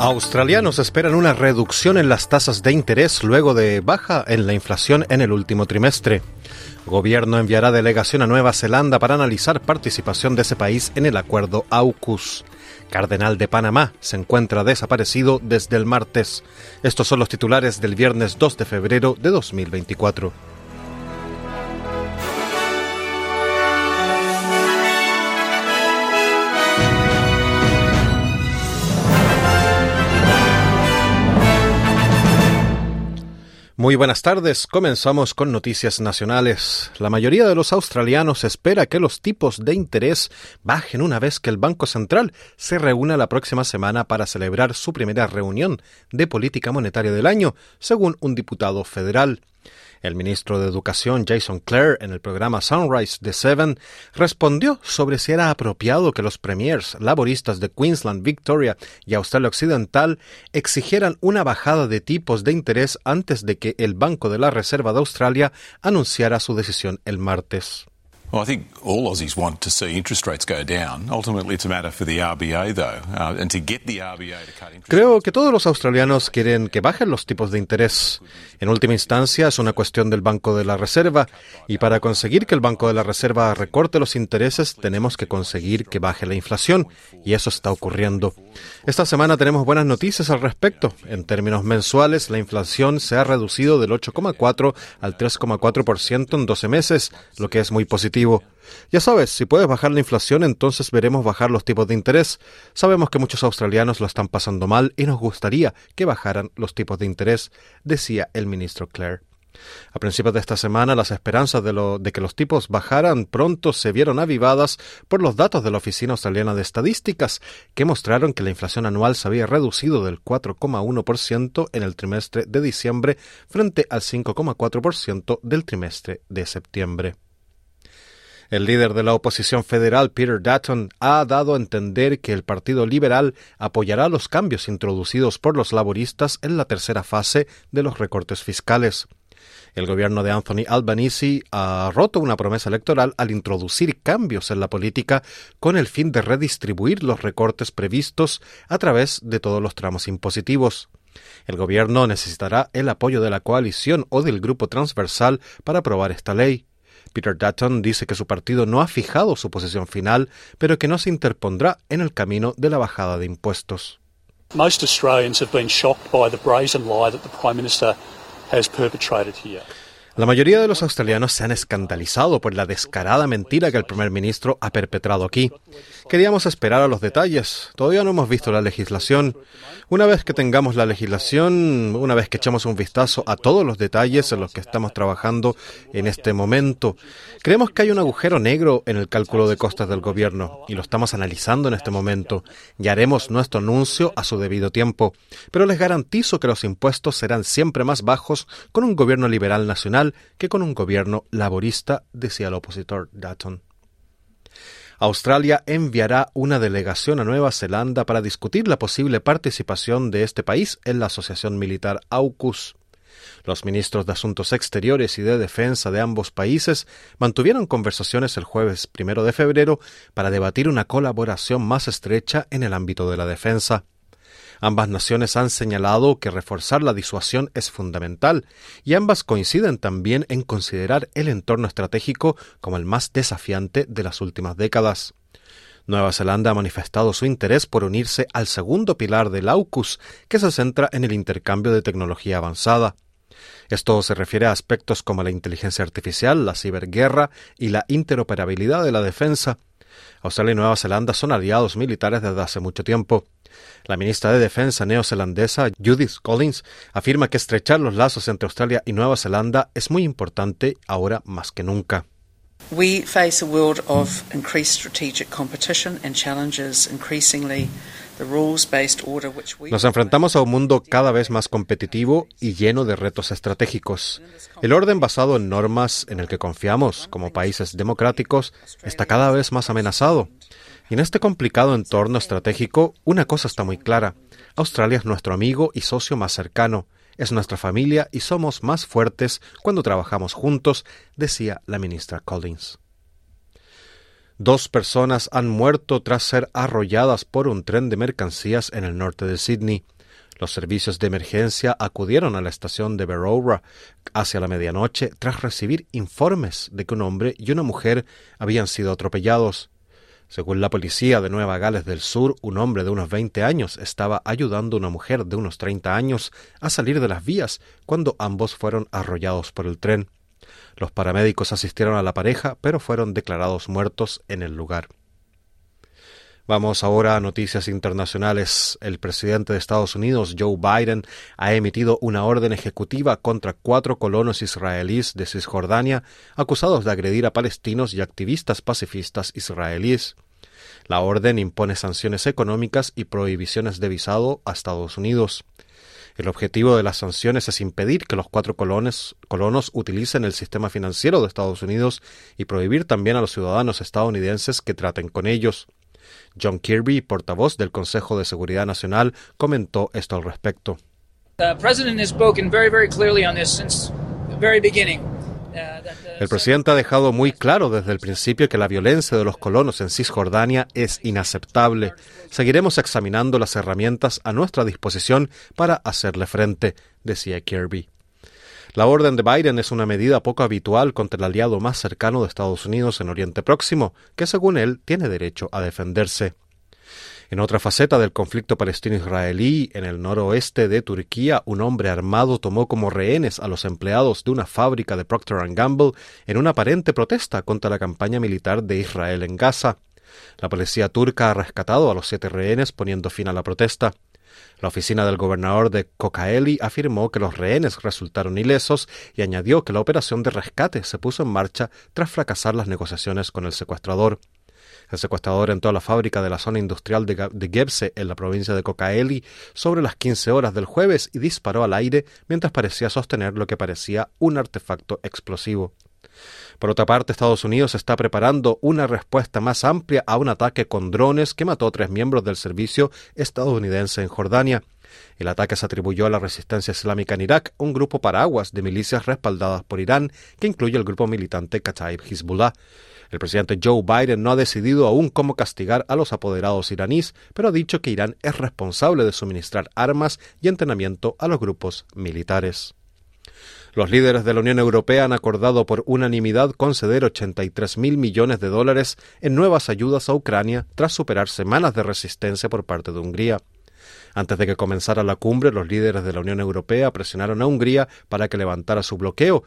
Australianos esperan una reducción en las tasas de interés luego de baja en la inflación en el último trimestre. Gobierno enviará delegación a Nueva Zelanda para analizar participación de ese país en el acuerdo AUKUS. Cardenal de Panamá se encuentra desaparecido desde el martes. Estos son los titulares del viernes 2 de febrero de 2024. Muy buenas tardes. Comenzamos con noticias nacionales. La mayoría de los australianos espera que los tipos de interés bajen una vez que el Banco Central se reúna la próxima semana para celebrar su primera reunión de política monetaria del año, según un diputado federal. El ministro de Educación Jason Clare en el programa Sunrise de Seven respondió sobre si era apropiado que los premiers laboristas de Queensland, Victoria y Australia Occidental exigieran una bajada de tipos de interés antes de que el Banco de la Reserva de Australia anunciara su decisión el martes. Well, I think all Aussies want to see interest rates go down. Ultimately, it's a matter for the RBA, though, and to get the RBA to cut interest Creo que todos los australianos quieren que bajen los tipos de interés. En última instancia, es una cuestión del Banco de la Reserva, y para conseguir que el Banco de la Reserva recorte los intereses, tenemos que conseguir que baje la inflación, y eso está ocurriendo. Esta semana tenemos buenas noticias al respecto. En términos mensuales, la inflación se ha reducido del 8,4 al 3,4% en 12 meses, lo que es muy positivo. Ya sabes, si puedes bajar la inflación, entonces veremos bajar los tipos de interés. Sabemos que muchos australianos lo están pasando mal y nos gustaría que bajaran los tipos de interés, decía el ministro Clare. A principios de esta semana, las esperanzas de, de, que los tipos bajaran pronto se vieron avivadas por los datos de la Oficina Australiana de Estadísticas, que mostraron que la inflación anual se había reducido del 4,1% en el trimestre de diciembre frente al 5,4% del trimestre de septiembre. El líder de la oposición federal, Peter Dutton, ha dado a entender que el Partido Liberal apoyará los cambios introducidos por los laboristas en la tercera fase de los recortes fiscales. El gobierno de Anthony Albanese ha roto una promesa electoral al introducir cambios en la política con el fin de redistribuir los recortes previstos a través de todos los tramos impositivos. El gobierno necesitará el apoyo de la coalición o del grupo transversal para aprobar esta ley. Peter Dutton dice que su partido no ha fijado su posición final, pero que no se interpondrá en el camino de la bajada de impuestos. Most Australians have been shocked by the brazen lie that the Prime Minister has perpetrated here. La mayoría de los australianos se han escandalizado por la descarada mentira que el primer ministro ha perpetrado aquí. Queríamos esperar a los detalles. Todavía no hemos visto la legislación. Una vez que tengamos la legislación, una vez que echemos un vistazo a todos los detalles en los que estamos trabajando en este momento, creemos que hay un agujero negro en el cálculo de costas del gobierno y lo estamos analizando en este momento y haremos nuestro anuncio a su debido tiempo. Pero les garantizo que los impuestos serán siempre más bajos con un gobierno liberal nacional que con un gobierno laborista, decía el opositor Dutton. Australia enviará una delegación a Nueva Zelanda para discutir la posible participación de este país en la Asociación Militar AUKUS. Los ministros de Asuntos Exteriores y de Defensa de ambos países mantuvieron conversaciones el jueves primero de febrero para debatir una colaboración más estrecha en el ámbito de la defensa. Ambas naciones han señalado que reforzar la disuasión es fundamental y ambas coinciden también en considerar el entorno estratégico como el más desafiante de las últimas décadas. Nueva Zelanda ha manifestado su interés por unirse al segundo pilar del AUKUS, que se centra en el intercambio de tecnología avanzada. Esto se refiere a aspectos como la inteligencia artificial, la ciberguerra y la interoperabilidad de la defensa. Australia y Nueva Zelanda son aliados militares desde hace mucho tiempo. La ministra de Defensa neozelandesa Judith Collins afirma que estrechar los lazos entre Australia y Nueva Zelanda es muy importante ahora más que nunca. We face a world of increased strategic competition and challenges increasingly Nos enfrentamos a un mundo cada vez más competitivo y lleno de retos estratégicos. El orden basado en normas en el que confiamos como países democráticos está cada vez más amenazado. Y en este complicado entorno estratégico, una cosa está muy clara. Australia es nuestro amigo y socio más cercano, es nuestra familia y somos más fuertes cuando trabajamos juntos, decía la ministra Collins. Dos personas han muerto tras ser arrolladas por un tren de mercancías en el norte de Sydney. Los servicios de emergencia acudieron a la estación de Berowra hacia la medianoche tras recibir informes de que un hombre y una mujer habían sido atropellados. Según la policía de Nueva Gales del Sur, un hombre de unos 20 años estaba ayudando a una mujer de unos 30 años a salir de las vías cuando ambos fueron arrollados por el tren. Los paramédicos asistieron a la pareja, pero fueron declarados muertos en el lugar. Vamos ahora a noticias internacionales. El presidente de Estados Unidos, Joe Biden, ha emitido una orden ejecutiva contra cuatro colonos israelíes de Cisjordania acusados de agredir a palestinos y activistas pacifistas israelíes. La orden impone sanciones económicas y prohibiciones de visado a Estados Unidos. El objetivo de las sanciones es impedir que los cuatro colonos utilicen el sistema financiero de Estados Unidos y prohibir también a los ciudadanos estadounidenses que traten con ellos. John Kirby, portavoz del Consejo de Seguridad Nacional, comentó esto al respecto. El presidente ha dejado muy claro desde el principio que la violencia de los colonos en Cisjordania es inaceptable. Seguiremos examinando las herramientas a nuestra disposición para hacerle frente, decía Kirby. La orden de Biden es una medida poco habitual contra el aliado más cercano de Estados Unidos en Oriente Próximo, que según él tiene derecho a defenderse. En otra faceta del conflicto palestino-israelí, en el noroeste de Turquía, un hombre armado tomó como rehenes a los empleados de una fábrica de Procter Gamble en una aparente protesta contra la campaña militar de Israel en Gaza. La policía turca ha rescatado a los siete rehenes poniendo fin a la protesta. La oficina del gobernador de Kocaeli afirmó que los rehenes resultaron ilesos y añadió que la operación de rescate se puso en marcha tras fracasar las negociaciones con el secuestrador. El secuestrador entró a la fábrica de la zona industrial de, Gebse, en la provincia de Cocaeli, sobre las 15 horas del jueves y disparó al aire mientras parecía sostener lo que parecía un artefacto explosivo. Por otra parte, Estados Unidos está preparando una respuesta más amplia a un ataque con drones que mató a tres miembros del servicio estadounidense en Jordania. El ataque se atribuyó a la resistencia islámica en Irak, un grupo paraguas de milicias respaldadas por Irán, que incluye el grupo militante Kataib Hezbollah. El presidente Joe Biden no ha decidido aún cómo castigar a los apoderados iraníes, pero ha dicho que Irán es responsable de suministrar armas y entrenamiento a los grupos militares. Los líderes de la Unión Europea han acordado por unanimidad conceder 83 mil millones de dólares en nuevas ayudas a Ucrania tras superar semanas de resistencia por parte de Hungría. Antes de que comenzara la cumbre, los líderes de la Unión Europea presionaron a Hungría para que levantara su bloqueo,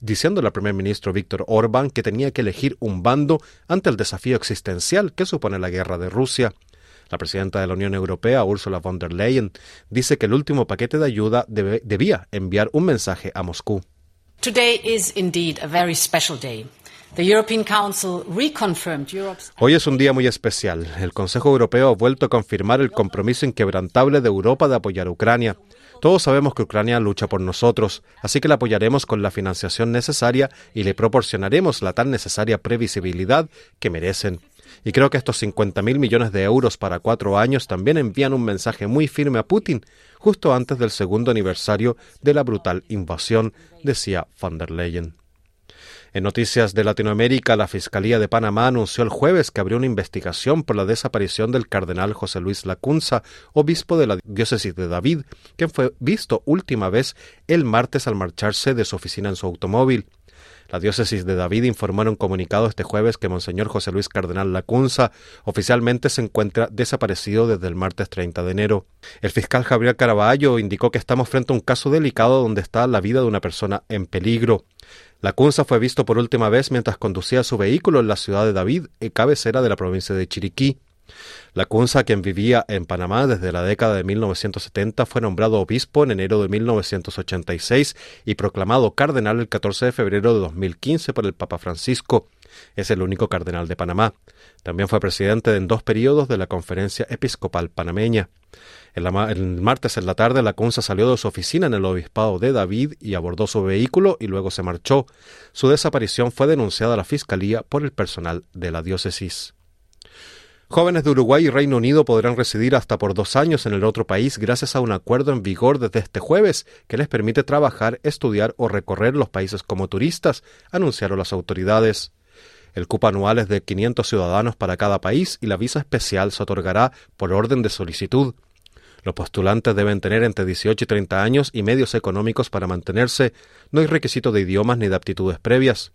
diciéndole al primer ministro Víctor Orbán que tenía que elegir un bando ante el desafío existencial que supone la guerra de Rusia. La presidenta de la Unión Europea, Ursula von der Leyen, dice que el último paquete de ayuda debía enviar un mensaje a Moscú. Today is indeed a very special day. Hoy es un día muy especial. El Consejo Europeo ha vuelto a confirmar el compromiso inquebrantable de Europa de apoyar a Ucrania. Todos sabemos que Ucrania lucha por nosotros, así que la apoyaremos con la financiación necesaria y le proporcionaremos la tan necesaria previsibilidad que merecen. Y creo que estos 50.000 millones de euros para cuatro años también envían un mensaje muy firme a Putin, justo antes del segundo aniversario de la brutal invasión, decía von der Leyen. En noticias de Latinoamérica, la Fiscalía de Panamá anunció el jueves que abrió una investigación por la desaparición del cardenal José Luis Lacunza, obispo de la diócesis de David, quien fue visto última vez el martes al marcharse de su oficina en su automóvil. La diócesis de David informó en un comunicado este jueves que Monseñor José Luis Cardenal Lacunza oficialmente se encuentra desaparecido desde el martes 30 de enero. El fiscal Gabriel Caraballo indicó que estamos frente a un caso delicado donde está la vida de una persona en peligro. La Cunza fue visto por última vez mientras conducía su vehículo en la ciudad de David, cabecera de la provincia de Chiriquí. Lacunza, quien vivía en Panamá desde la década de 1970, fue nombrado obispo en enero de 1986 y proclamado cardenal el 14 de febrero de 2015 por el Papa Francisco. Es el único cardenal de Panamá. También fue presidente en dos periodos de la Conferencia Episcopal Panameña. El, martes en la tarde, Lacunza salió de su oficina en el obispado de David y abordó su vehículo y luego se marchó. Su desaparición fue denunciada a la Fiscalía por el personal de la diócesis. Jóvenes de Uruguay y Reino Unido podrán residir hasta por dos años en el otro país gracias a un acuerdo en vigor desde este jueves que les permite trabajar, estudiar o recorrer los países como turistas, anunciaron las autoridades. El cupo anual es de 500 ciudadanos para cada país y la visa especial se otorgará por orden de solicitud. Los postulantes deben tener entre 18 y 30 años y medios económicos para mantenerse. No hay requisito de idiomas ni de aptitudes previas.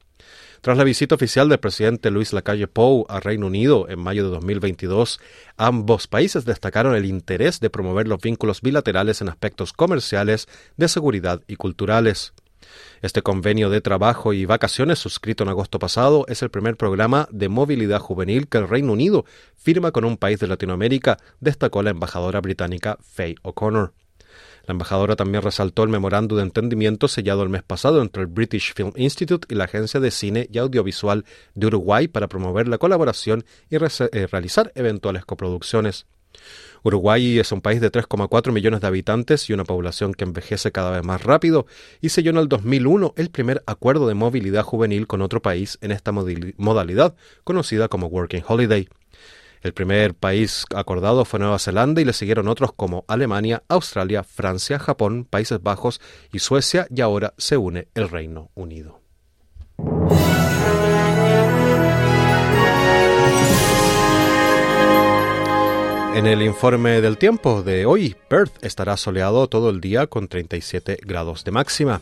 Tras la visita oficial del presidente Luis Lacalle Pou a Reino Unido en mayo de 2022, ambos países destacaron el interés de promover los vínculos bilaterales en aspectos comerciales, de seguridad y culturales. Este convenio de trabajo y vacaciones suscrito en agosto pasado es el primer programa de movilidad juvenil que el Reino Unido firma con un país de Latinoamérica, destacó la embajadora británica Faye O'Connor. La embajadora también resaltó el memorando de entendimiento sellado el mes pasado entre el British Film Institute y la Agencia de Cine y Audiovisual de Uruguay para promover la colaboración y eh, realizar eventuales coproducciones. Uruguay es un país de 3,4 millones de habitantes y una población que envejece cada vez más rápido y selló en el 2001 el primer acuerdo de movilidad juvenil con otro país en esta modalidad, conocida como Working Holiday. El primer país acordado fue Nueva Zelanda y le siguieron otros como Alemania, Australia, Francia, Japón, Países Bajos y Suecia y ahora se une el Reino Unido. En el informe del tiempo de hoy, Perth estará soleado todo el día con 37 grados de máxima.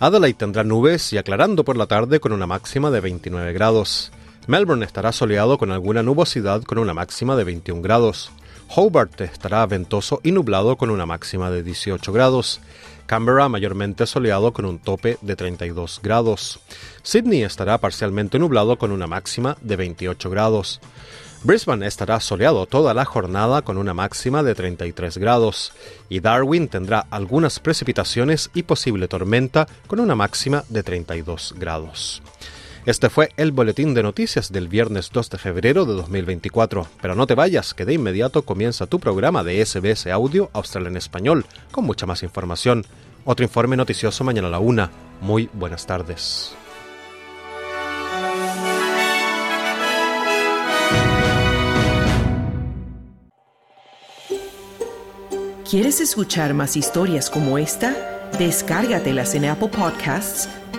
Adelaide tendrá nubes y aclarando por la tarde con una máxima de 29 grados. Melbourne estará soleado con alguna nubosidad con una máxima de 21 grados. Hobart estará ventoso y nublado con una máxima de 18 grados. Canberra mayormente soleado con un tope de 32 grados. Sydney estará parcialmente nublado con una máxima de 28 grados. Brisbane estará soleado toda la jornada con una máxima de 33 grados y Darwin tendrá algunas precipitaciones y posible tormenta con una máxima de 32 grados. Este fue el boletín de noticias del viernes 2 de febrero de 2024. Pero no te vayas, que de inmediato comienza tu programa de SBS Audio Australia en Español, con mucha más información. Otro informe noticioso mañana a la una. Muy buenas tardes. ¿Quieres escuchar más historias como esta? Descárgatelas en Apple Podcasts